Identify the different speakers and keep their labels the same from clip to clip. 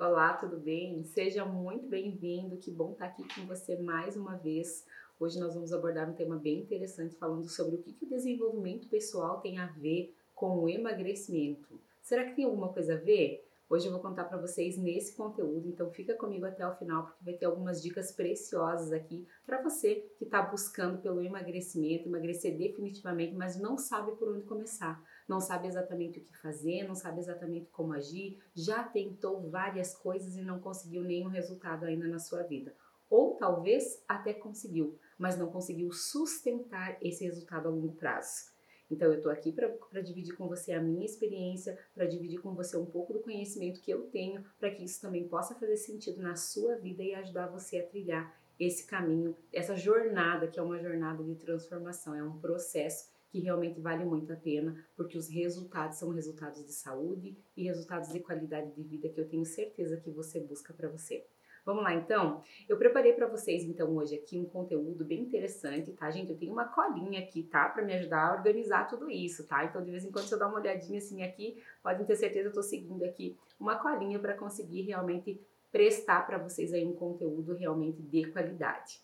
Speaker 1: Olá, tudo bem? Seja muito bem-vindo, que bom estar aqui com você mais uma vez. Hoje nós vamos abordar um tema bem interessante falando sobre o que, que o desenvolvimento pessoal tem a ver com o emagrecimento. Será que tem alguma coisa a ver? Hoje eu vou contar para vocês nesse conteúdo, então fica comigo até o final porque vai ter algumas dicas preciosas aqui para você que está buscando pelo emagrecimento, emagrecer definitivamente, mas não sabe por onde começar, não sabe exatamente o que fazer, não sabe exatamente como agir, já tentou várias coisas e não conseguiu nenhum resultado ainda na sua vida. Ou talvez até conseguiu, mas não conseguiu sustentar esse resultado a longo prazo. Então, eu estou aqui para dividir com você a minha experiência, para dividir com você um pouco do conhecimento que eu tenho, para que isso também possa fazer sentido na sua vida e ajudar você a trilhar esse caminho, essa jornada que é uma jornada de transformação, é um processo que realmente vale muito a pena, porque os resultados são resultados de saúde e resultados de qualidade de vida que eu tenho certeza que você busca para você. Vamos lá então? Eu preparei para vocês então hoje aqui um conteúdo bem interessante, tá, gente? Eu tenho uma colinha aqui, tá, para me ajudar a organizar tudo isso, tá? Então de vez em quando se eu dar uma olhadinha assim aqui, podem ter certeza eu tô seguindo aqui uma colinha para conseguir realmente prestar para vocês aí um conteúdo realmente de qualidade.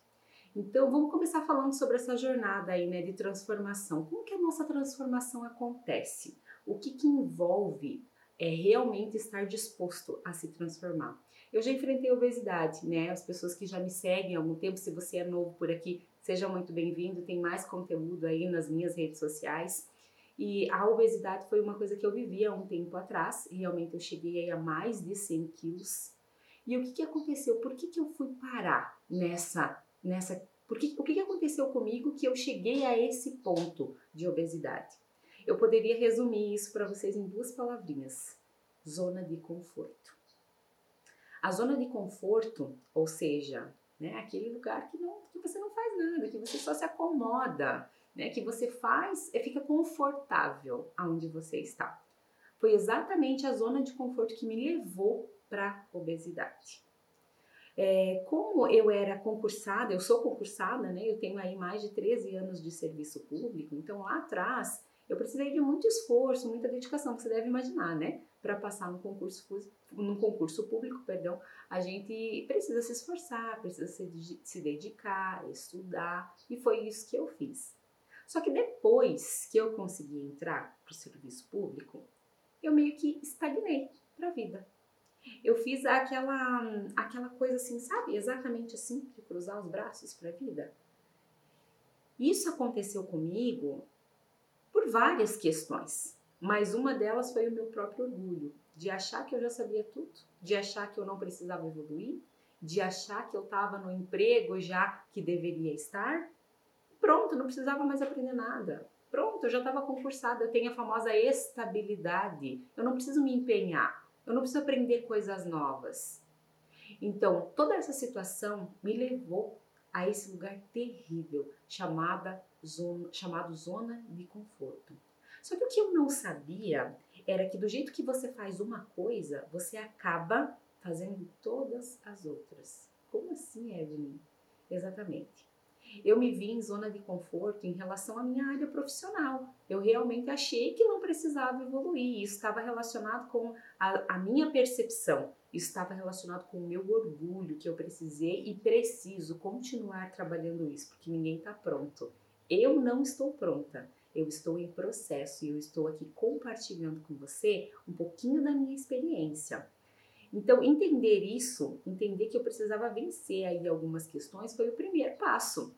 Speaker 1: Então vamos começar falando sobre essa jornada aí, né, de transformação. Como que a nossa transformação acontece? O que que envolve é realmente estar disposto a se transformar? Eu já enfrentei obesidade, né? As pessoas que já me seguem há algum tempo, se você é novo por aqui, seja muito bem-vindo. Tem mais conteúdo aí nas minhas redes sociais. E a obesidade foi uma coisa que eu vivia há um tempo atrás. Realmente eu cheguei a mais de 100 quilos. E o que, que aconteceu? Por que, que eu fui parar nessa, nessa porque, o que, aconteceu comigo que eu cheguei a esse ponto de obesidade? Eu poderia resumir isso para vocês em duas palavrinhas: zona de conforto. A zona de conforto, ou seja, né, aquele lugar que, não, que você não faz nada, que você só se acomoda, né, que você faz e fica confortável aonde você está. Foi exatamente a zona de conforto que me levou para obesidade. É, como eu era concursada, eu sou concursada, né? Eu tenho aí mais de 13 anos de serviço público, então lá atrás eu precisei de muito esforço, muita dedicação, que você deve imaginar, né? Para passar no concurso, no concurso público, perdão, a gente precisa se esforçar, precisa se, se dedicar, estudar, e foi isso que eu fiz. Só que depois que eu consegui entrar para o serviço público, eu meio que estagnei para a vida. Eu fiz aquela, aquela coisa assim, sabe? Exatamente assim, de cruzar os braços para a vida. Isso aconteceu comigo por várias questões, mas uma delas foi o meu próprio orgulho, de achar que eu já sabia tudo, de achar que eu não precisava evoluir, de achar que eu estava no emprego já que deveria estar. Pronto, não precisava mais aprender nada. Pronto, eu já estava concursada, eu tenho a famosa estabilidade. Eu não preciso me empenhar, eu não preciso aprender coisas novas. Então, toda essa situação me levou a esse lugar terrível chamada zona, chamado zona de conforto. Só que o que eu não sabia era que do jeito que você faz uma coisa, você acaba fazendo todas as outras. Como assim, Evelyn? Exatamente. Eu me vi em zona de conforto em relação à minha área profissional. Eu realmente achei que não precisava evoluir. Isso estava relacionado com a, a minha percepção estava relacionado com o meu orgulho que eu precisei e preciso continuar trabalhando isso, porque ninguém está pronto. Eu não estou pronta. Eu estou em processo e eu estou aqui compartilhando com você um pouquinho da minha experiência. Então, entender isso, entender que eu precisava vencer aí algumas questões foi o primeiro passo.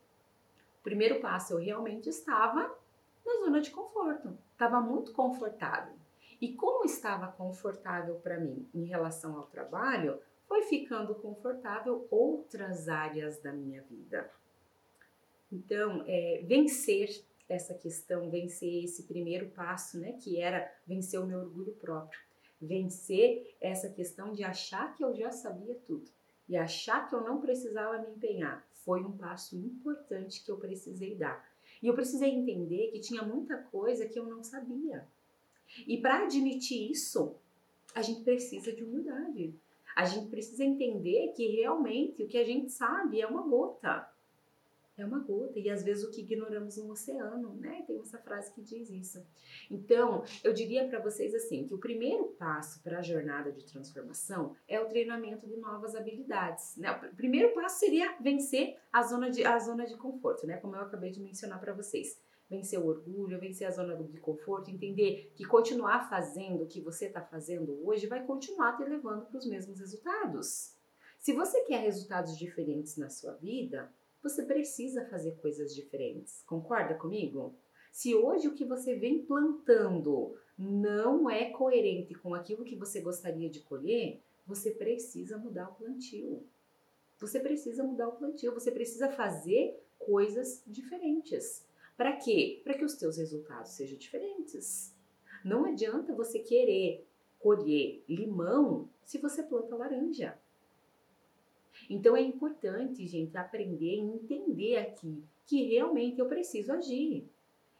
Speaker 1: O primeiro passo, eu realmente estava na zona de conforto, estava muito confortável. E como estava confortável para mim em relação ao trabalho, foi ficando confortável outras áreas da minha vida. Então, é, vencer essa questão, vencer esse primeiro passo, né, que era vencer o meu orgulho próprio, vencer essa questão de achar que eu já sabia tudo e achar que eu não precisava me empenhar, foi um passo importante que eu precisei dar. E eu precisei entender que tinha muita coisa que eu não sabia. E para admitir isso, a gente precisa de humildade. A gente precisa entender que realmente o que a gente sabe é uma gota. É uma gota. E às vezes o que ignoramos no oceano, né? Tem essa frase que diz isso. Então, eu diria para vocês assim, que o primeiro passo para a jornada de transformação é o treinamento de novas habilidades. Né? O primeiro passo seria vencer a zona de, a zona de conforto, né? Como eu acabei de mencionar para vocês. Vencer o orgulho, vencer a zona de conforto, entender que continuar fazendo o que você está fazendo hoje vai continuar te levando para os mesmos resultados. Se você quer resultados diferentes na sua vida, você precisa fazer coisas diferentes. Concorda comigo? Se hoje o que você vem plantando não é coerente com aquilo que você gostaria de colher, você precisa mudar o plantio. Você precisa mudar o plantio, você precisa fazer coisas diferentes. Para quê? Para que os teus resultados sejam diferentes. Não adianta você querer colher limão se você planta laranja. Então é importante, gente, aprender e entender aqui que realmente eu preciso agir.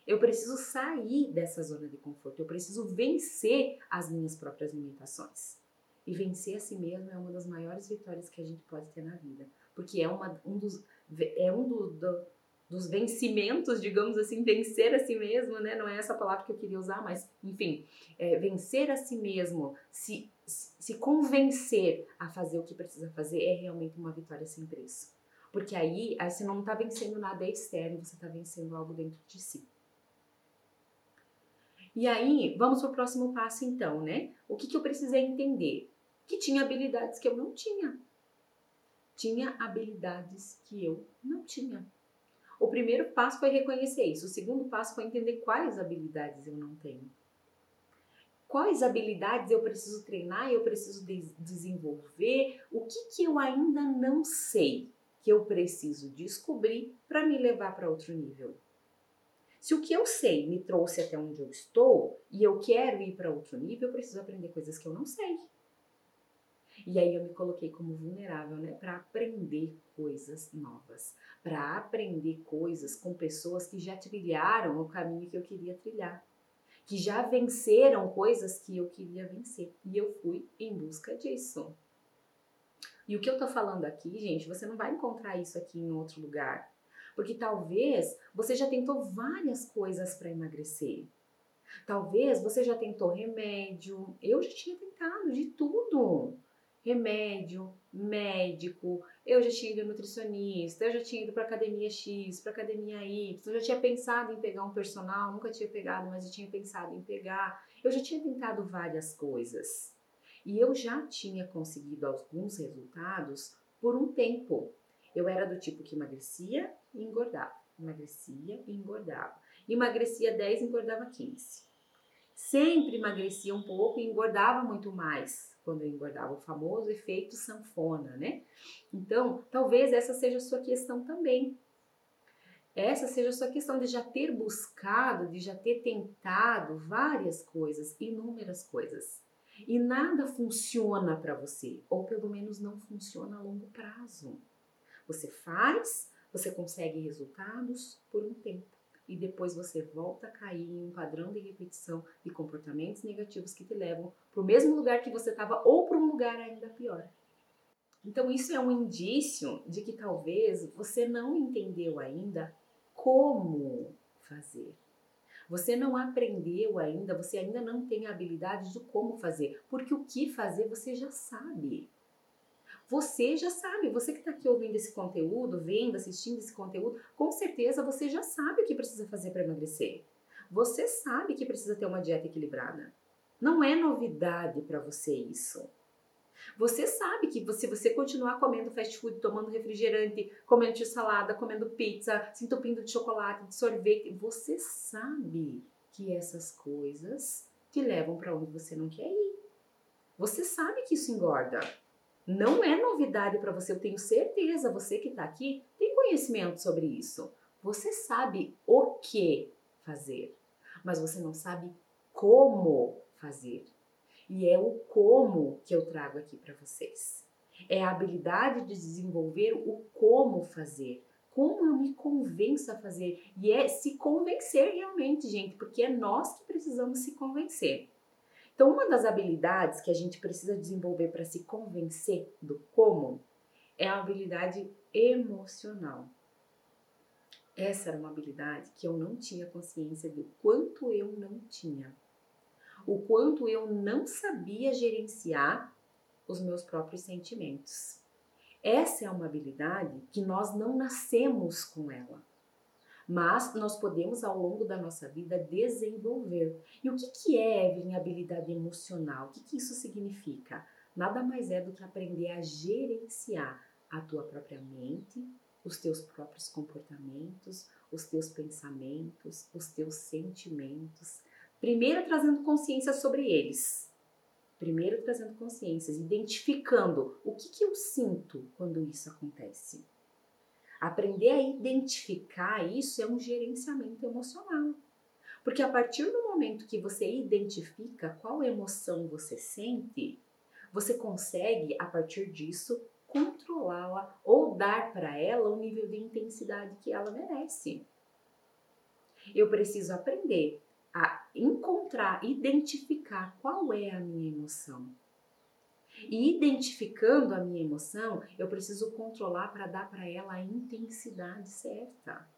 Speaker 1: Eu preciso sair dessa zona de conforto, eu preciso vencer as minhas próprias limitações. E vencer a si mesmo é uma das maiores vitórias que a gente pode ter na vida, porque é, uma, um dos, é um do, do, dos vencimentos, digamos assim, vencer a si mesmo, né? Não é essa palavra que eu queria usar, mas enfim, é, vencer a si mesmo, se se convencer a fazer o que precisa fazer é realmente uma vitória sem preço. Porque aí, você não está vencendo nada externo, você está vencendo algo dentro de si. E aí, vamos para o próximo passo então, né? O que, que eu precisei entender? Que tinha habilidades que eu não tinha. Tinha habilidades que eu não tinha. O primeiro passo foi reconhecer isso. O segundo passo foi entender quais habilidades eu não tenho quais habilidades eu preciso treinar, eu preciso de desenvolver, o que, que eu ainda não sei que eu preciso descobrir para me levar para outro nível. Se o que eu sei me trouxe até onde eu estou e eu quero ir para outro nível, eu preciso aprender coisas que eu não sei. E aí eu me coloquei como vulnerável, né, para aprender coisas novas, para aprender coisas com pessoas que já trilharam o caminho que eu queria trilhar que já venceram coisas que eu queria vencer. E eu fui em busca disso. E o que eu tô falando aqui, gente, você não vai encontrar isso aqui em outro lugar. Porque talvez você já tentou várias coisas para emagrecer. Talvez você já tentou remédio. Eu já tinha tentado de tudo remédio, médico, eu já tinha ido nutricionista, eu já tinha ido para academia X, para academia Y, eu já tinha pensado em pegar um personal, nunca tinha pegado, mas eu tinha pensado em pegar. Eu já tinha tentado várias coisas. E eu já tinha conseguido alguns resultados por um tempo. Eu era do tipo que emagrecia e engordava, emagrecia e engordava. Emagrecia 10, engordava 15. Sempre emagrecia um pouco e engordava muito mais quando eu engordava, o famoso efeito sanfona, né? Então, talvez essa seja a sua questão também. Essa seja a sua questão de já ter buscado, de já ter tentado várias coisas, inúmeras coisas. E nada funciona para você, ou pelo menos não funciona a longo prazo. Você faz, você consegue resultados por um tempo e depois você volta a cair em um padrão de repetição de comportamentos negativos que te levam para o mesmo lugar que você estava ou para um lugar ainda pior. Então, isso é um indício de que talvez você não entendeu ainda como fazer. Você não aprendeu ainda, você ainda não tem a habilidade de como fazer, porque o que fazer você já sabe. Você já sabe, você que está aqui ouvindo esse conteúdo, vendo, assistindo esse conteúdo, com certeza você já sabe o que precisa fazer para emagrecer. Você sabe que precisa ter uma dieta equilibrada. Não é novidade para você isso. Você sabe que se você continuar comendo fast food, tomando refrigerante, comendo salada, comendo pizza, se entupindo de chocolate, de sorvete, você sabe que essas coisas te levam para onde você não quer ir. Você sabe que isso engorda. Não é novidade para você, eu tenho certeza. Você que está aqui tem conhecimento sobre isso. Você sabe o que fazer, mas você não sabe como fazer. E é o como que eu trago aqui para vocês. É a habilidade de desenvolver o como fazer. Como eu me convenço a fazer. E é se convencer realmente, gente, porque é nós que precisamos se convencer. Então, uma das habilidades que a gente precisa desenvolver para se convencer do como é a habilidade emocional. Essa era uma habilidade que eu não tinha consciência do quanto eu não tinha. O quanto eu não sabia gerenciar os meus próprios sentimentos. Essa é uma habilidade que nós não nascemos com ela, mas nós podemos ao longo da nossa vida desenvolver. E o que, que é, Evelyn, habilidade emocional? O que, que isso significa? Nada mais é do que aprender a gerenciar a tua própria mente, os teus próprios comportamentos, os teus pensamentos, os teus sentimentos. Primeiro trazendo consciência sobre eles Primeiro trazendo consciências, identificando o que, que eu sinto quando isso acontece. Aprender a identificar isso é um gerenciamento emocional. Porque a partir do momento que você identifica qual emoção você sente, você consegue, a partir disso, controlá-la ou dar para ela o nível de intensidade que ela merece. Eu preciso aprender a encontrar, identificar qual é a minha emoção. E identificando a minha emoção, eu preciso controlar para dar para ela a intensidade certa.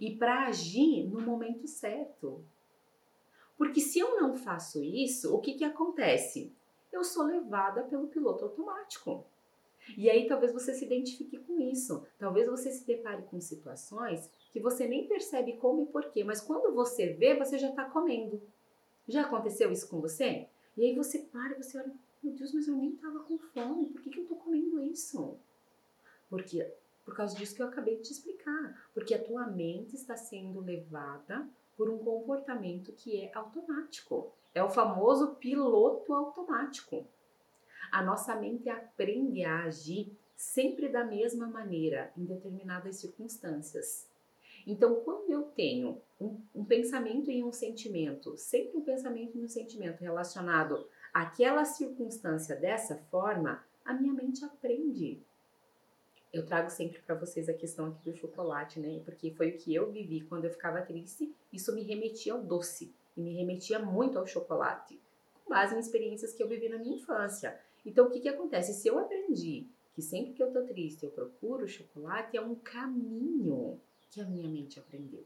Speaker 1: E para agir no momento certo. Porque se eu não faço isso, o que, que acontece? Eu sou levada pelo piloto automático. E aí talvez você se identifique com isso. Talvez você se depare com situações que você nem percebe como e porquê, mas quando você vê, você já está comendo. Já aconteceu isso com você? E aí você para e você olha, meu Deus, mas eu nem estava com fome, por que, que eu estou comendo isso? Porque por causa disso que eu acabei de te explicar, porque a tua mente está sendo levada por um comportamento que é automático. É o famoso piloto automático. A nossa mente aprende a agir sempre da mesma maneira em determinadas circunstâncias. Então, quando eu tenho um, um pensamento e um sentimento, sempre um pensamento e um sentimento relacionado àquela circunstância dessa forma, a minha mente aprende. Eu trago sempre para vocês a questão aqui do chocolate, né? Porque foi o que eu vivi quando eu ficava triste, isso me remetia ao doce e me remetia muito ao chocolate, com base em experiências que eu vivi na minha infância. Então, o que que acontece? Se eu aprendi que sempre que eu tô triste eu procuro chocolate, é um caminho que a minha mente aprendeu.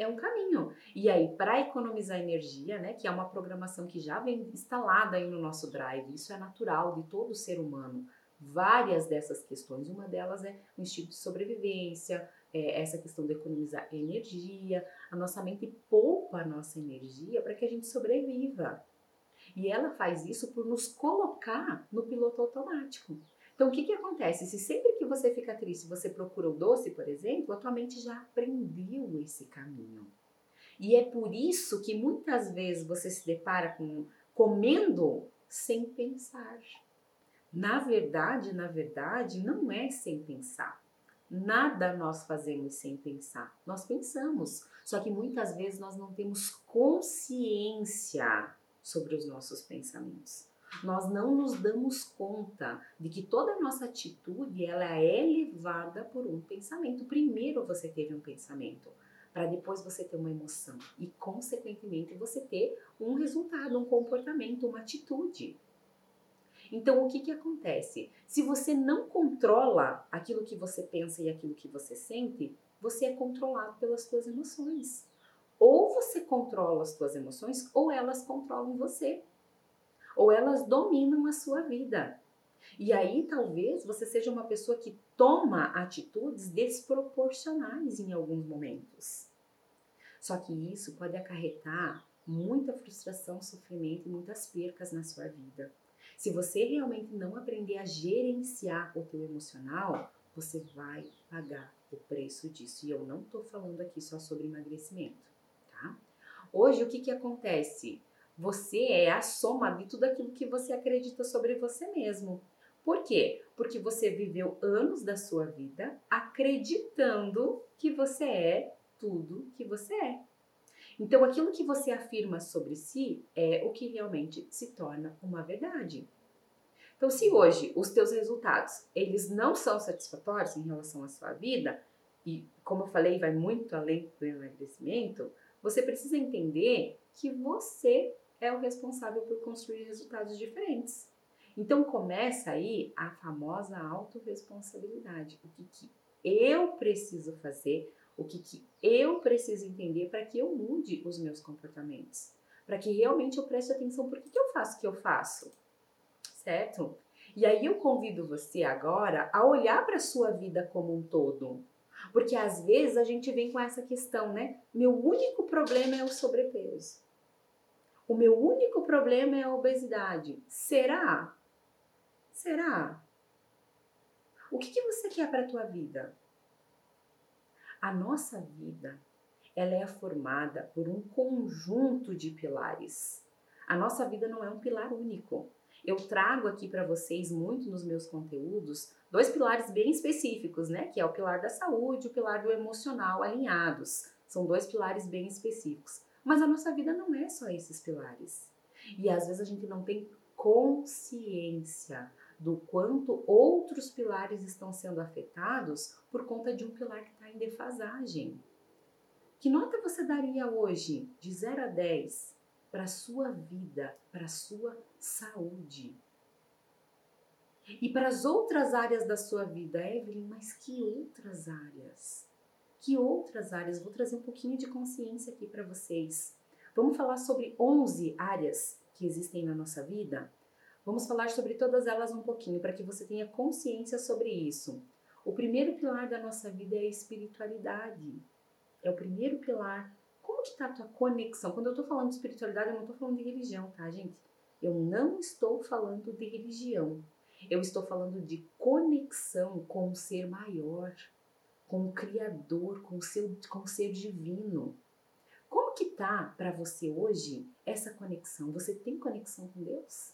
Speaker 1: É um caminho. E aí, para economizar energia, né, que é uma programação que já vem instalada aí no nosso drive, isso é natural de todo ser humano. Várias dessas questões, uma delas é o instinto de sobrevivência, é essa questão de economizar energia. A nossa mente poupa a nossa energia para que a gente sobreviva. E ela faz isso por nos colocar no piloto automático. Então, o que, que acontece? Se sempre que você fica triste você procura o doce, por exemplo, a tua mente já aprendeu esse caminho. E é por isso que muitas vezes você se depara com comendo sem pensar. Na verdade, na verdade, não é sem pensar. Nada nós fazemos sem pensar. Nós pensamos, só que muitas vezes nós não temos consciência sobre os nossos pensamentos nós não nos damos conta de que toda a nossa atitude ela é levada por um pensamento. Primeiro você teve um pensamento, para depois você ter uma emoção e, consequentemente, você ter um resultado, um comportamento, uma atitude. Então, o que, que acontece? Se você não controla aquilo que você pensa e aquilo que você sente, você é controlado pelas suas emoções. Ou você controla as suas emoções, ou elas controlam você ou elas dominam a sua vida. E aí talvez você seja uma pessoa que toma atitudes desproporcionais em alguns momentos. Só que isso pode acarretar muita frustração, sofrimento e muitas percas na sua vida. Se você realmente não aprender a gerenciar o teu emocional, você vai pagar o preço disso. E eu não estou falando aqui só sobre emagrecimento, tá? Hoje o que que acontece? Você é a soma de tudo aquilo que você acredita sobre você mesmo. Por quê? Porque você viveu anos da sua vida acreditando que você é tudo que você é. Então, aquilo que você afirma sobre si é o que realmente se torna uma verdade. Então, se hoje os teus resultados eles não são satisfatórios em relação à sua vida, e como eu falei, vai muito além do emagrecimento, você precisa entender que você é o responsável por construir resultados diferentes. Então começa aí a famosa autorresponsabilidade. O que, que eu preciso fazer, O que, que eu preciso entender para que eu mude os meus comportamentos? Para que realmente eu preste atenção por que, que eu faço o que eu faço? Certo? E aí eu convido você agora a olhar para a sua vida como um todo. Porque às vezes a gente vem com essa questão, né? Meu único problema é o sobrepeso. O meu único problema é a obesidade. Será? Será? O que, que você quer para a tua vida? A nossa vida, ela é formada por um conjunto de pilares. A nossa vida não é um pilar único. Eu trago aqui para vocês muito nos meus conteúdos dois pilares bem específicos, né? Que é o pilar da saúde e o pilar do emocional alinhados. São dois pilares bem específicos. Mas a nossa vida não é só esses pilares. E às vezes a gente não tem consciência do quanto outros pilares estão sendo afetados por conta de um pilar que está em defasagem. Que nota você daria hoje, de 0 a 10, para a sua vida, para a sua saúde? E para as outras áreas da sua vida, Evelyn, mas que outras áreas? Que outras áreas? Vou trazer um pouquinho de consciência aqui para vocês. Vamos falar sobre 11 áreas que existem na nossa vida? Vamos falar sobre todas elas um pouquinho para que você tenha consciência sobre isso. O primeiro pilar da nossa vida é a espiritualidade. É o primeiro pilar. Como que está a tua conexão? Quando eu estou falando de espiritualidade, eu não estou falando de religião, tá, gente? Eu não estou falando de religião. Eu estou falando de conexão com o ser maior, com o Criador, com o, seu, com o ser divino. Como que tá para você hoje essa conexão? Você tem conexão com Deus?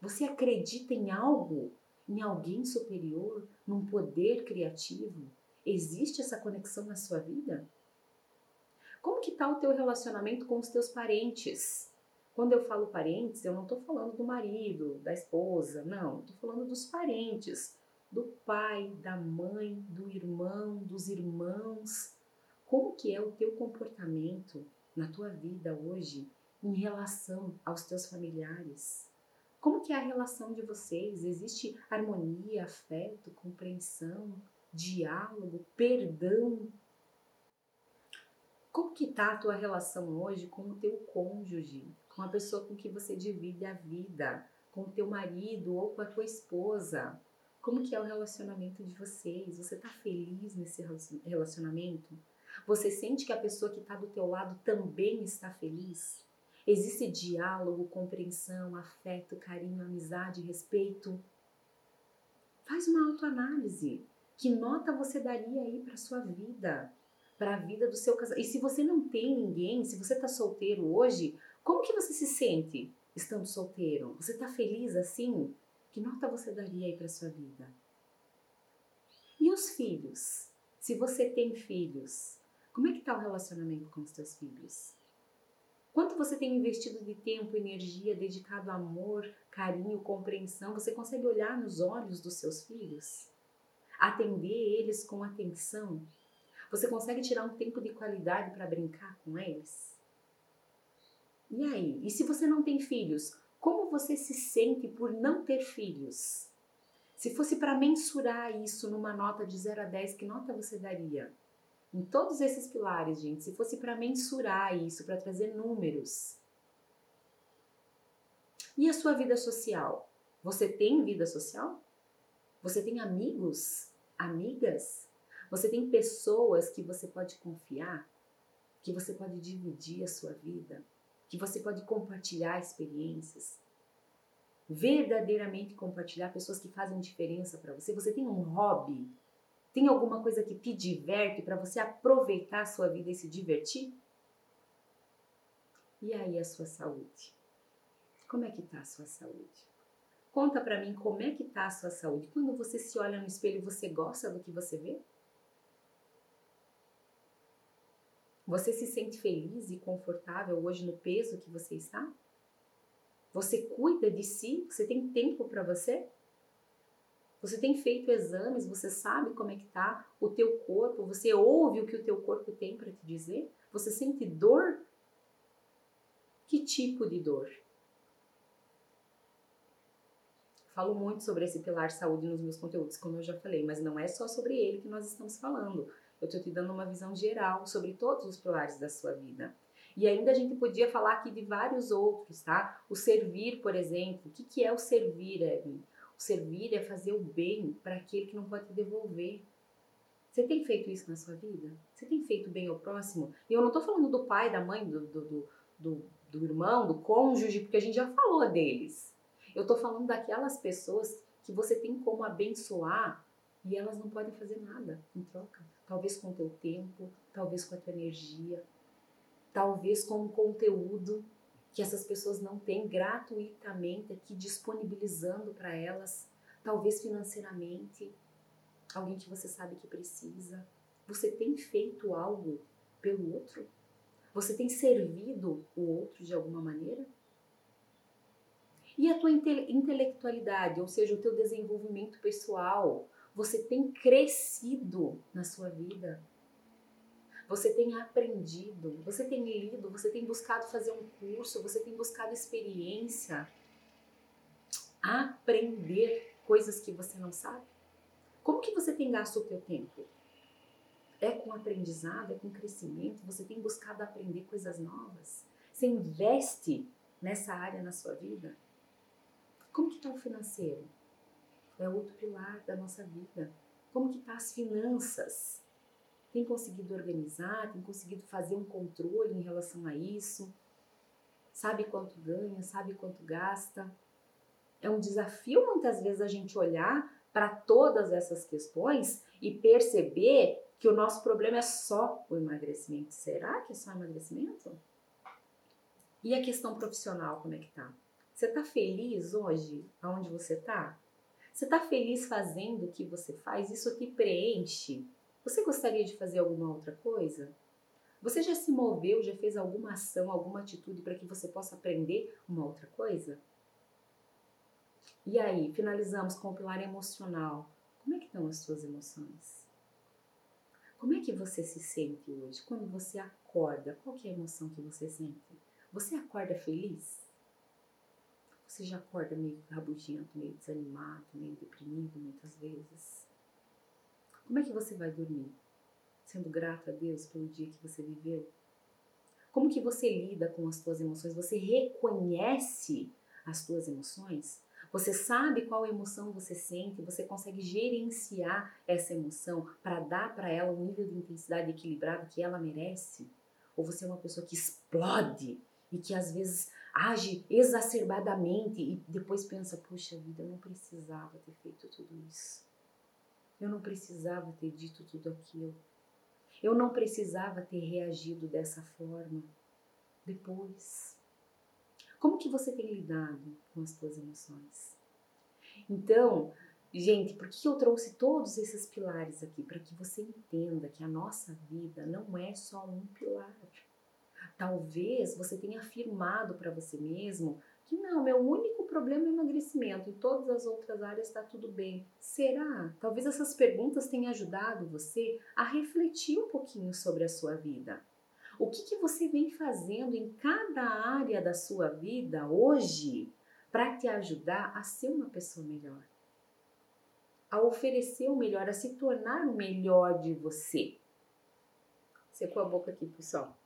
Speaker 1: Você acredita em algo, em alguém superior, num poder criativo? Existe essa conexão na sua vida? Como que tá o teu relacionamento com os teus parentes? Quando eu falo parentes, eu não estou falando do marido, da esposa, não, estou falando dos parentes, do pai, da mãe, do irmão, dos irmãos. Como que é o teu comportamento na tua vida hoje em relação aos teus familiares? Como que é a relação de vocês? Existe harmonia, afeto, compreensão, diálogo, perdão? Como que tá a tua relação hoje com o teu cônjuge, com a pessoa com que você divide a vida, com o teu marido ou com a tua esposa? Como que é o relacionamento de vocês? Você tá feliz nesse relacionamento? Você sente que a pessoa que está do teu lado também está feliz? Existe diálogo, compreensão, afeto, carinho, amizade, respeito? Faz uma autoanálise. Que nota você daria aí para sua vida? Para a vida do seu casamento? E se você não tem ninguém, se você está solteiro hoje, como que você se sente estando solteiro? Você está feliz assim? Que nota você daria aí para sua vida? E os filhos? Se você tem filhos, como é que está o relacionamento com os seus filhos? Quanto você tem investido de tempo, energia, dedicado a amor, carinho, compreensão? Você consegue olhar nos olhos dos seus filhos? Atender eles com atenção? Você consegue tirar um tempo de qualidade para brincar com eles? E aí? E se você não tem filhos, como você se sente por não ter filhos? Se fosse para mensurar isso numa nota de 0 a 10, que nota você daria? Em todos esses pilares, gente, se fosse para mensurar isso, para trazer números. E a sua vida social? Você tem vida social? Você tem amigos? Amigas? Você tem pessoas que você pode confiar? Que você pode dividir a sua vida? Que você pode compartilhar experiências? Verdadeiramente compartilhar pessoas que fazem diferença para você? Você tem um hobby? Tem alguma coisa que te diverte para você aproveitar a sua vida e se divertir? E aí a sua saúde? Como é que tá a sua saúde? Conta para mim como é que tá a sua saúde. Quando você se olha no espelho, você gosta do que você vê? Você se sente feliz e confortável hoje no peso que você está? Você cuida de si? Você tem tempo para você? Você tem feito exames, você sabe como é que tá o teu corpo, você ouve o que o teu corpo tem para te dizer? Você sente dor? Que tipo de dor? Falo muito sobre esse pilar saúde nos meus conteúdos, como eu já falei, mas não é só sobre ele que nós estamos falando. Eu estou te dando uma visão geral sobre todos os pilares da sua vida. E ainda a gente podia falar aqui de vários outros, tá? O servir, por exemplo. O que, que é o servir, Evelyn? O servir é fazer o bem para aquele que não pode te devolver. Você tem feito isso na sua vida? Você tem feito bem ao próximo? E eu não estou falando do pai, da mãe, do, do, do, do, irmão, do cônjuge, porque a gente já falou deles. Eu estou falando daquelas pessoas que você tem como abençoar e elas não podem fazer nada em troca. Talvez com o teu tempo, talvez com a tua energia, talvez com um conteúdo que essas pessoas não têm gratuitamente aqui disponibilizando para elas, talvez financeiramente, alguém que você sabe que precisa. Você tem feito algo pelo outro? Você tem servido o outro de alguma maneira? E a tua inte intelectualidade, ou seja, o teu desenvolvimento pessoal, você tem crescido na sua vida? Você tem aprendido, você tem lido, você tem buscado fazer um curso, você tem buscado experiência, aprender coisas que você não sabe? Como que você tem gasto o teu tempo? É com aprendizado, é com crescimento? Você tem buscado aprender coisas novas? Você investe nessa área na sua vida? Como que está o financeiro? É outro pilar da nossa vida. Como que está as finanças? Tem conseguido organizar? Tem conseguido fazer um controle em relação a isso? Sabe quanto ganha? Sabe quanto gasta? É um desafio muitas vezes a gente olhar para todas essas questões e perceber que o nosso problema é só o emagrecimento. Será que é só emagrecimento? E a questão profissional, como é que tá? Você tá feliz hoje aonde você tá? Você tá feliz fazendo o que você faz? Isso te preenche? Você gostaria de fazer alguma outra coisa? Você já se moveu, já fez alguma ação, alguma atitude para que você possa aprender uma outra coisa? E aí, finalizamos com o pilar emocional. Como é que estão as suas emoções? Como é que você se sente hoje? Quando você acorda, qual é a emoção que você sente? Você acorda feliz? Você já acorda meio rabugento, meio desanimado, meio deprimido muitas vezes? Como é que você vai dormir? Sendo grato a Deus pelo dia que você viveu? Como que você lida com as suas emoções? Você reconhece as suas emoções? Você sabe qual emoção você sente, você consegue gerenciar essa emoção para dar para ela um nível de intensidade equilibrado que ela merece? Ou você é uma pessoa que explode e que às vezes age exacerbadamente e depois pensa: puxa vida, eu não precisava ter feito tudo isso. Eu não precisava ter dito tudo aquilo. Eu não precisava ter reagido dessa forma. Depois. Como que você tem lidado com as suas emoções? Então, gente, por que eu trouxe todos esses pilares aqui? Para que você entenda que a nossa vida não é só um pilar. Talvez você tenha afirmado para você mesmo que não, meu único problema é emagrecimento, em todas as outras áreas está tudo bem. Será? Talvez essas perguntas tenham ajudado você a refletir um pouquinho sobre a sua vida. O que, que você vem fazendo em cada área da sua vida hoje para te ajudar a ser uma pessoa melhor? A oferecer o melhor, a se tornar o melhor de você. Secou a boca aqui, pessoal.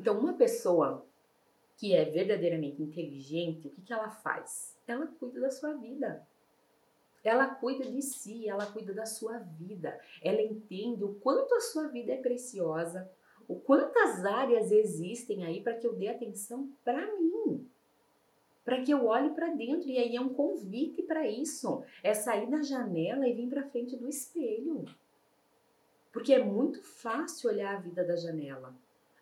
Speaker 1: Então, uma pessoa que é verdadeiramente inteligente, o que, que ela faz? Ela cuida da sua vida. Ela cuida de si, ela cuida da sua vida. Ela entende o quanto a sua vida é preciosa, o quantas áreas existem aí para que eu dê atenção para mim. Para que eu olhe para dentro e aí é um convite para isso. É sair da janela e vir para frente do espelho. Porque é muito fácil olhar a vida da janela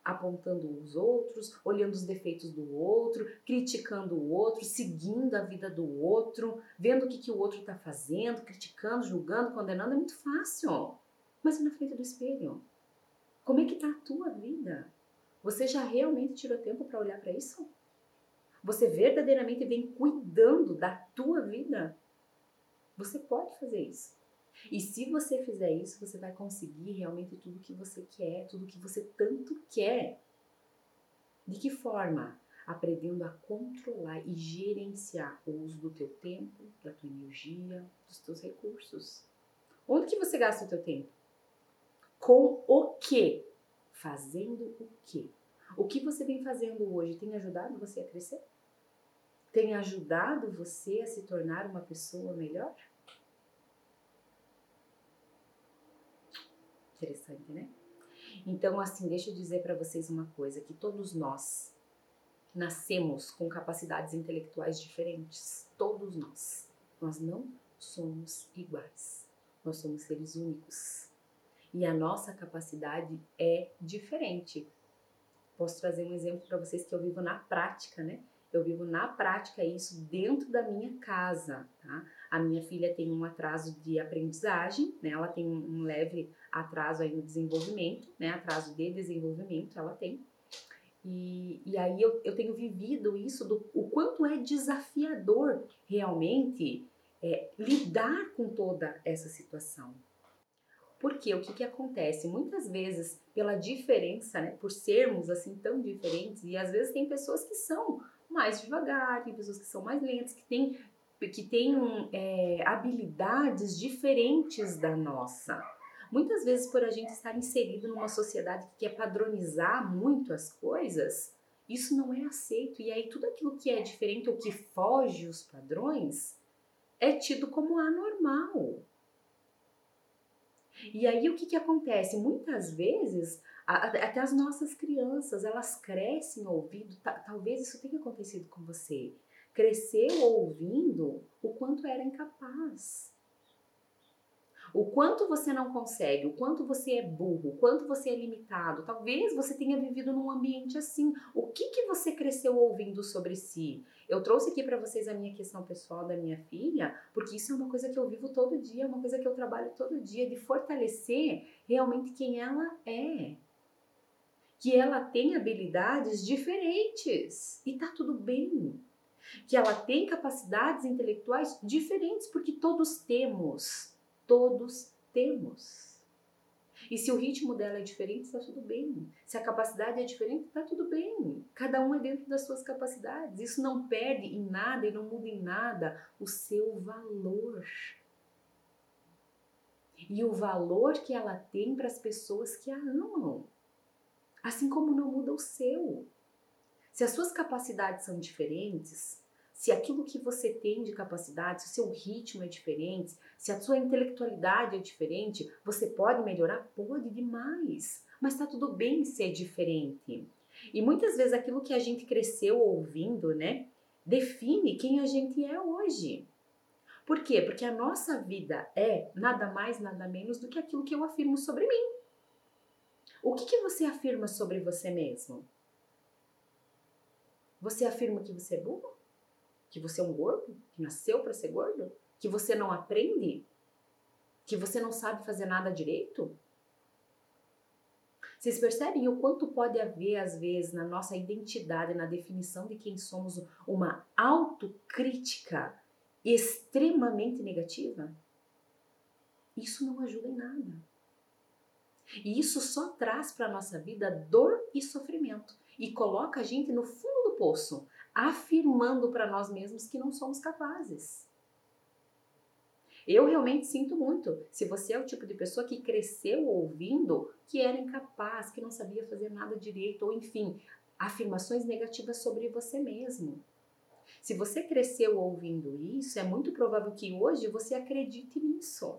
Speaker 1: apontando os outros, olhando os defeitos do outro, criticando o outro, seguindo a vida do outro, vendo o que, que o outro está fazendo, criticando, julgando, condenando, é muito fácil. Mas e na frente do espelho? Como é que está a tua vida? Você já realmente tirou tempo para olhar para isso? Você verdadeiramente vem cuidando da tua vida? Você pode fazer isso. E se você fizer isso, você vai conseguir realmente tudo que você quer, tudo que você tanto quer. De que forma? aprendendo a controlar e gerenciar o uso do teu tempo, da tua energia, dos teus recursos. Onde que você gasta o teu tempo? Com o quê? Fazendo o quê? O que você vem fazendo hoje tem ajudado você a crescer? Tem ajudado você a se tornar uma pessoa melhor? Interessante, né? Então, assim, deixa eu dizer para vocês uma coisa: que todos nós nascemos com capacidades intelectuais diferentes. Todos nós. Nós não somos iguais. Nós somos seres únicos. E a nossa capacidade é diferente. Posso trazer um exemplo para vocês que eu vivo na prática, né? Eu vivo na prática isso dentro da minha casa, tá? A minha filha tem um atraso de aprendizagem, né? Ela tem um leve atraso aí no desenvolvimento, né? Atraso de desenvolvimento ela tem. E, e aí eu, eu tenho vivido isso do o quanto é desafiador realmente é, lidar com toda essa situação. Porque o que, que acontece? Muitas vezes, pela diferença, né, por sermos assim tão diferentes, e às vezes tem pessoas que são mais devagar, tem pessoas que são mais lentas, que têm, que têm é, habilidades diferentes da nossa. Muitas vezes, por a gente estar inserido numa sociedade que quer padronizar muito as coisas, isso não é aceito. E aí, tudo aquilo que é diferente ou que foge os padrões é tido como anormal. E aí o que, que acontece? Muitas vezes, até as nossas crianças, elas crescem ouvindo, talvez isso tenha acontecido com você, cresceu ouvindo o quanto era incapaz. O quanto você não consegue, o quanto você é burro, o quanto você é limitado. Talvez você tenha vivido num ambiente assim. O que, que você cresceu ouvindo sobre si? Eu trouxe aqui para vocês a minha questão pessoal da minha filha, porque isso é uma coisa que eu vivo todo dia, é uma coisa que eu trabalho todo dia, de fortalecer realmente quem ela é. Que ela tem habilidades diferentes e tá tudo bem. Que ela tem capacidades intelectuais diferentes, porque todos temos. Todos temos. E se o ritmo dela é diferente, está tudo bem. Se a capacidade é diferente, está tudo bem. Cada um é dentro das suas capacidades. Isso não perde em nada e não muda em nada o seu valor. E o valor que ela tem para as pessoas que a amam. Assim como não muda o seu. Se as suas capacidades são diferentes, se aquilo que você tem de capacidade, se o seu ritmo é diferente, se a sua intelectualidade é diferente, você pode melhorar? Pode demais. Mas está tudo bem ser diferente. E muitas vezes aquilo que a gente cresceu ouvindo, né, define quem a gente é hoje. Por quê? Porque a nossa vida é nada mais, nada menos do que aquilo que eu afirmo sobre mim. O que, que você afirma sobre você mesmo? Você afirma que você é burro? que você é um gordo, que nasceu para ser gordo, que você não aprende, que você não sabe fazer nada direito? Vocês percebem o quanto pode haver, às vezes, na nossa identidade, na definição de quem somos, uma autocrítica extremamente negativa? Isso não ajuda em nada. E isso só traz para a nossa vida dor e sofrimento e coloca a gente no fundo do poço, afirmando para nós mesmos que não somos capazes. Eu realmente sinto muito. Se você é o tipo de pessoa que cresceu ouvindo que era incapaz, que não sabia fazer nada direito, ou enfim, afirmações negativas sobre você mesmo. Se você cresceu ouvindo isso, é muito provável que hoje você acredite nisso.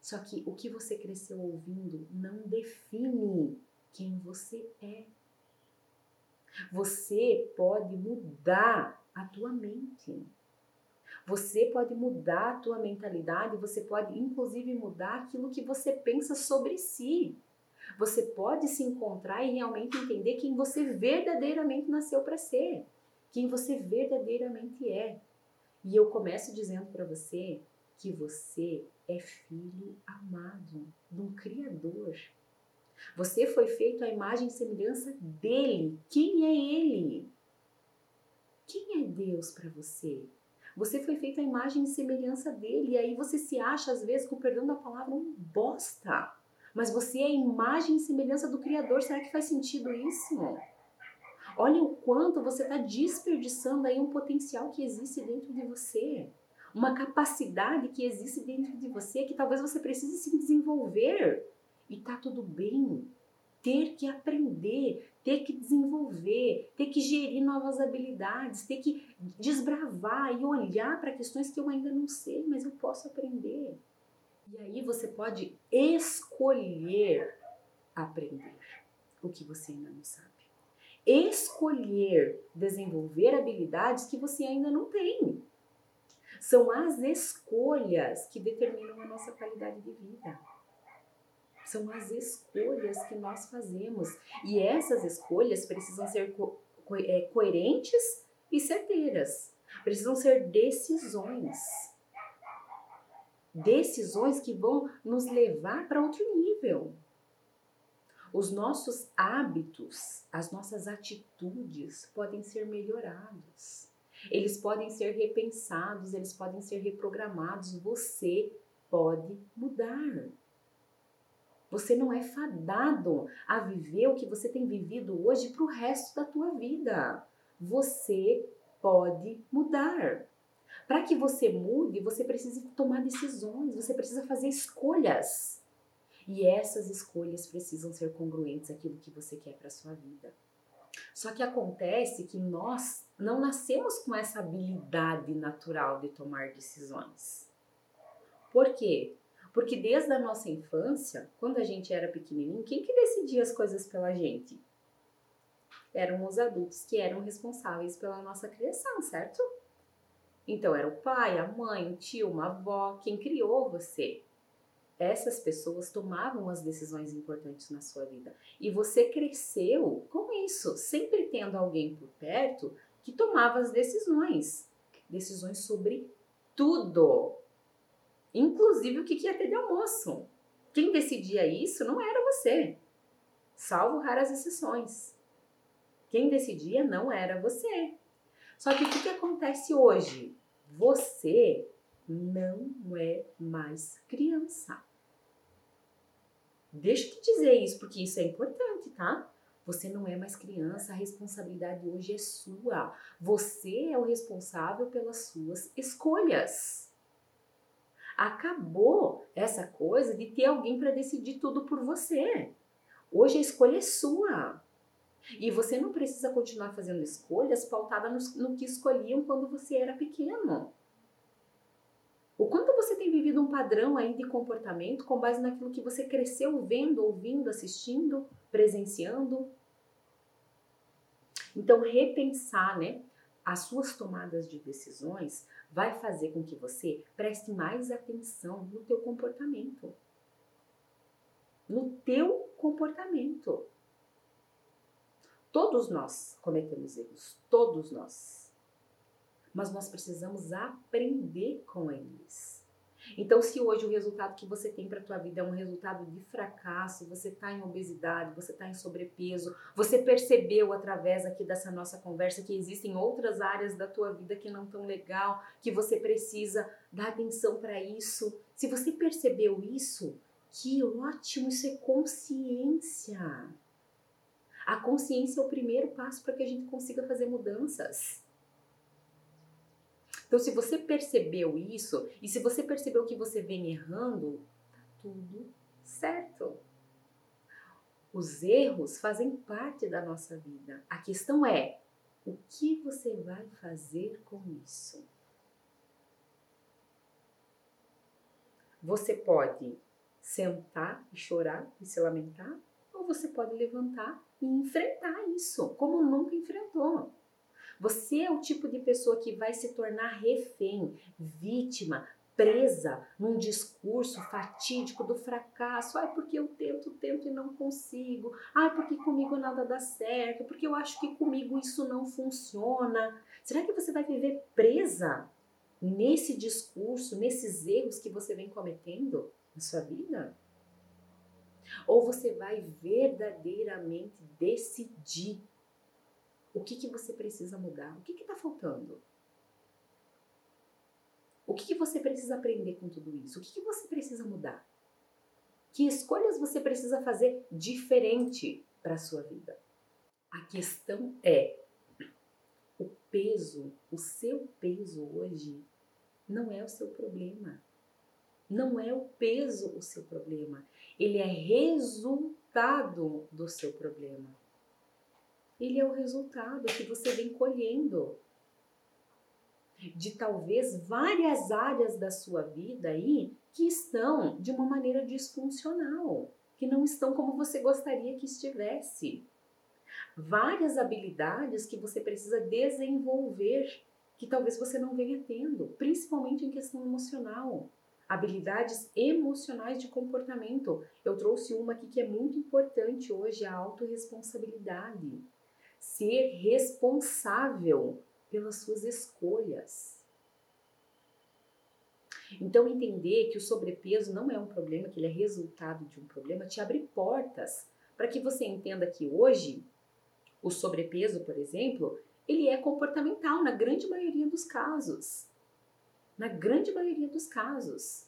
Speaker 1: Só que o que você cresceu ouvindo não define quem você é. Você pode mudar a tua mente. Você pode mudar a tua mentalidade, você pode inclusive mudar aquilo que você pensa sobre si. Você pode se encontrar e realmente entender quem você verdadeiramente nasceu para ser, quem você verdadeiramente é. E eu começo dizendo para você que você é filho amado de um Criador você foi feito à imagem e semelhança dele. Quem é ele? Quem é Deus para você? Você foi feito à imagem e semelhança dele. E aí você se acha, às vezes, com o perdão da palavra, um bosta. Mas você é a imagem e semelhança do Criador. Será que faz sentido isso? Olha o quanto você está desperdiçando aí um potencial que existe dentro de você. Uma capacidade que existe dentro de você que talvez você precise se desenvolver. E tá tudo bem. Ter que aprender, ter que desenvolver, ter que gerir novas habilidades, ter que desbravar e olhar para questões que eu ainda não sei, mas eu posso aprender. E aí você pode escolher aprender o que você ainda não sabe escolher desenvolver habilidades que você ainda não tem. São as escolhas que determinam a nossa qualidade de vida. São as escolhas que nós fazemos. E essas escolhas precisam ser co co é, coerentes e certeiras. Precisam ser decisões. Decisões que vão nos levar para outro nível. Os nossos hábitos, as nossas atitudes podem ser melhorados. Eles podem ser repensados, eles podem ser reprogramados. Você pode mudar. Você não é fadado a viver o que você tem vivido hoje para o resto da tua vida. Você pode mudar. Para que você mude, você precisa tomar decisões, você precisa fazer escolhas. E essas escolhas precisam ser congruentes àquilo que você quer para sua vida. Só que acontece que nós não nascemos com essa habilidade natural de tomar decisões. Por quê? Porque desde a nossa infância, quando a gente era pequenininho, quem que decidia as coisas pela gente? Eram os adultos que eram responsáveis pela nossa criação, certo? Então era o pai, a mãe, o tio, uma avó, quem criou você essas pessoas tomavam as decisões importantes na sua vida. E você cresceu com isso, sempre tendo alguém por perto que tomava as decisões. Decisões sobre tudo. Inclusive o que ia ter de almoço. Quem decidia isso não era você, salvo raras exceções. Quem decidia não era você. Só que o que, que acontece hoje? Você não é mais criança. Deixa eu te dizer isso, porque isso é importante, tá? Você não é mais criança, a responsabilidade hoje é sua. Você é o responsável pelas suas escolhas. Acabou essa coisa de ter alguém para decidir tudo por você. Hoje a escolha é sua. E você não precisa continuar fazendo escolhas pautadas no, no que escolhiam quando você era pequeno. O quanto você tem vivido um padrão aí de comportamento com base naquilo que você cresceu vendo, ouvindo, assistindo, presenciando? Então, repensar, né, as suas tomadas de decisões vai fazer com que você preste mais atenção no teu comportamento. No teu comportamento. Todos nós cometemos erros, todos nós mas nós precisamos aprender com eles. Então, se hoje o resultado que você tem para a tua vida é um resultado de fracasso, você está em obesidade, você está em sobrepeso, você percebeu através aqui dessa nossa conversa que existem outras áreas da tua vida que não estão legal, que você precisa dar atenção para isso. Se você percebeu isso, que ótimo, isso é consciência. A consciência é o primeiro passo para que a gente consiga fazer mudanças. Então, se você percebeu isso e se você percebeu que você vem errando, tá tudo certo. Os erros fazem parte da nossa vida. A questão é o que você vai fazer com isso? Você pode sentar e chorar e se lamentar, ou você pode levantar e enfrentar isso, como nunca enfrentou. Você é o tipo de pessoa que vai se tornar refém, vítima, presa num discurso fatídico do fracasso. Ai, porque eu tento, tento e não consigo. Ai, porque comigo nada dá certo. Porque eu acho que comigo isso não funciona. Será que você vai viver presa nesse discurso, nesses erros que você vem cometendo na sua vida? Ou você vai verdadeiramente decidir o que, que você precisa mudar? O que está faltando? O que, que você precisa aprender com tudo isso? O que, que você precisa mudar? Que escolhas você precisa fazer diferente para a sua vida? A questão é o peso, o seu peso hoje não é o seu problema. Não é o peso o seu problema. Ele é resultado do seu problema. Ele é o resultado que você vem colhendo de talvez várias áreas da sua vida aí que estão de uma maneira disfuncional, que não estão como você gostaria que estivesse. Várias habilidades que você precisa desenvolver que talvez você não venha tendo, principalmente em questão emocional. Habilidades emocionais de comportamento. Eu trouxe uma aqui que é muito importante hoje, a autorresponsabilidade. Ser responsável pelas suas escolhas. Então, entender que o sobrepeso não é um problema, que ele é resultado de um problema, te abre portas para que você entenda que hoje o sobrepeso, por exemplo, ele é comportamental na grande maioria dos casos. Na grande maioria dos casos.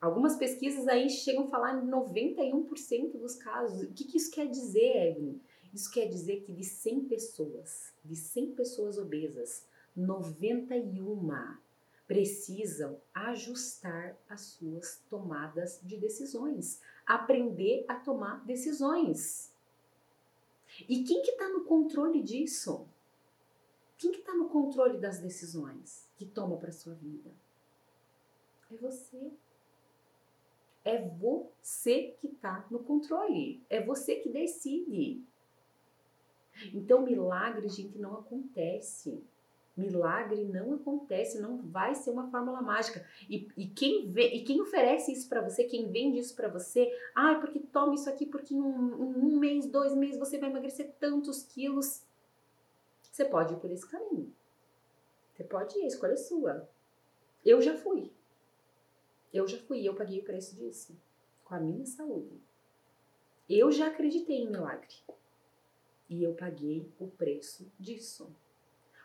Speaker 1: Algumas pesquisas aí chegam a falar em 91% dos casos. O que, que isso quer dizer, Evelyn? Isso quer dizer que de 100 pessoas, de 100 pessoas obesas, 91 precisam ajustar as suas tomadas de decisões, aprender a tomar decisões. E quem que está no controle disso? Quem que está no controle das decisões que toma para sua vida? É você. É você que está no controle. É você que decide. Então, milagre, gente, não acontece. Milagre não acontece, não vai ser uma fórmula mágica. E, e, quem, vê, e quem oferece isso para você, quem vende isso para você, ah, porque toma isso aqui, porque em um, um, mês, dois meses você vai emagrecer tantos quilos. Você pode ir por esse caminho. Você pode ir, a escolha é sua. Eu já fui. Eu já fui, eu paguei o preço disso. Com a minha saúde. Eu já acreditei em milagre. E eu paguei o preço disso.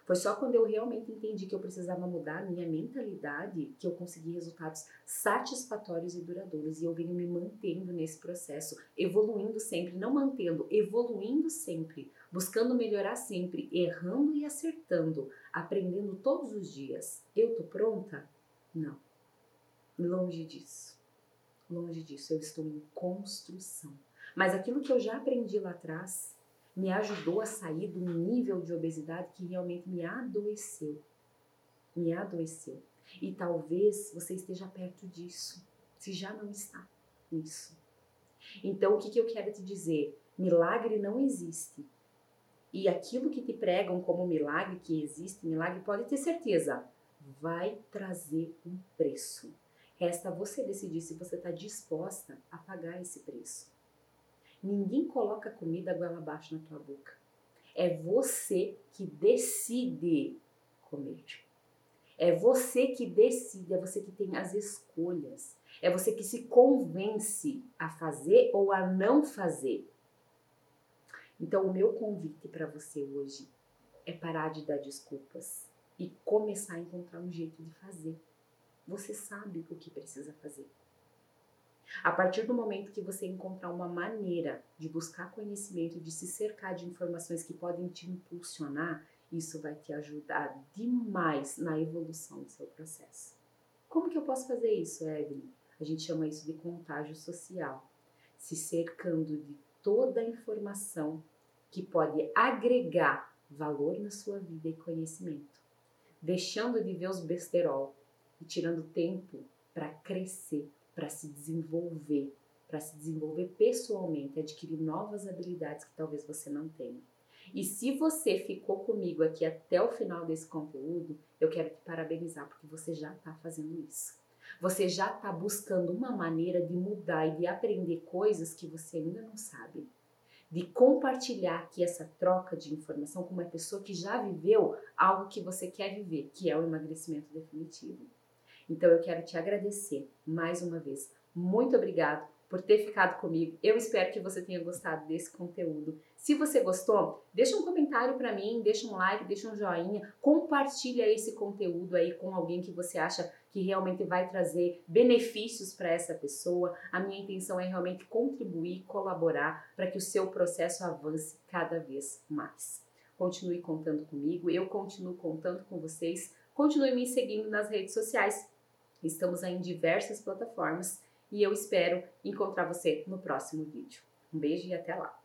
Speaker 1: Foi só quando eu realmente entendi que eu precisava mudar a minha mentalidade que eu consegui resultados satisfatórios e duradouros. E eu venho me mantendo nesse processo, evoluindo sempre, não mantendo, evoluindo sempre, buscando melhorar sempre, errando e acertando, aprendendo todos os dias. Eu tô pronta? Não. Longe disso. Longe disso. Eu estou em construção. Mas aquilo que eu já aprendi lá atrás, me ajudou a sair do nível de obesidade que realmente me adoeceu. Me adoeceu. E talvez você esteja perto disso, se já não está nisso. Então, o que, que eu quero te dizer? Milagre não existe. E aquilo que te pregam como milagre que existe, milagre, pode ter certeza, vai trazer um preço. Resta você decidir se você está disposta a pagar esse preço. Ninguém coloca comida goela abaixo na tua boca. É você que decide comer. É você que decide, é você que tem as escolhas. É você que se convence a fazer ou a não fazer. Então, o meu convite para você hoje é parar de dar desculpas e começar a encontrar um jeito de fazer. Você sabe o que precisa fazer. A partir do momento que você encontrar uma maneira de buscar conhecimento, de se cercar de informações que podem te impulsionar, isso vai te ajudar demais na evolução do seu processo. Como que eu posso fazer isso, Evelyn? A gente chama isso de contágio social. Se cercando de toda a informação que pode agregar valor na sua vida e conhecimento. Deixando de ver os besterol e tirando tempo para crescer, para se desenvolver, para se desenvolver pessoalmente, adquirir novas habilidades que talvez você não tenha. E se você ficou comigo aqui até o final desse conteúdo, eu quero te parabenizar porque você já está fazendo isso. Você já está buscando uma maneira de mudar e de aprender coisas que você ainda não sabe. De compartilhar aqui essa troca de informação com uma pessoa que já viveu algo que você quer viver, que é o emagrecimento definitivo. Então eu quero te agradecer mais uma vez. Muito obrigado por ter ficado comigo. Eu espero que você tenha gostado desse conteúdo. Se você gostou, deixa um comentário para mim, deixa um like, deixa um joinha, compartilha esse conteúdo aí com alguém que você acha que realmente vai trazer benefícios para essa pessoa. A minha intenção é realmente contribuir, colaborar para que o seu processo avance cada vez mais. Continue contando comigo, eu continuo contando com vocês. Continue me seguindo nas redes sociais. Estamos em diversas plataformas e eu espero encontrar você no próximo vídeo. Um beijo e até lá!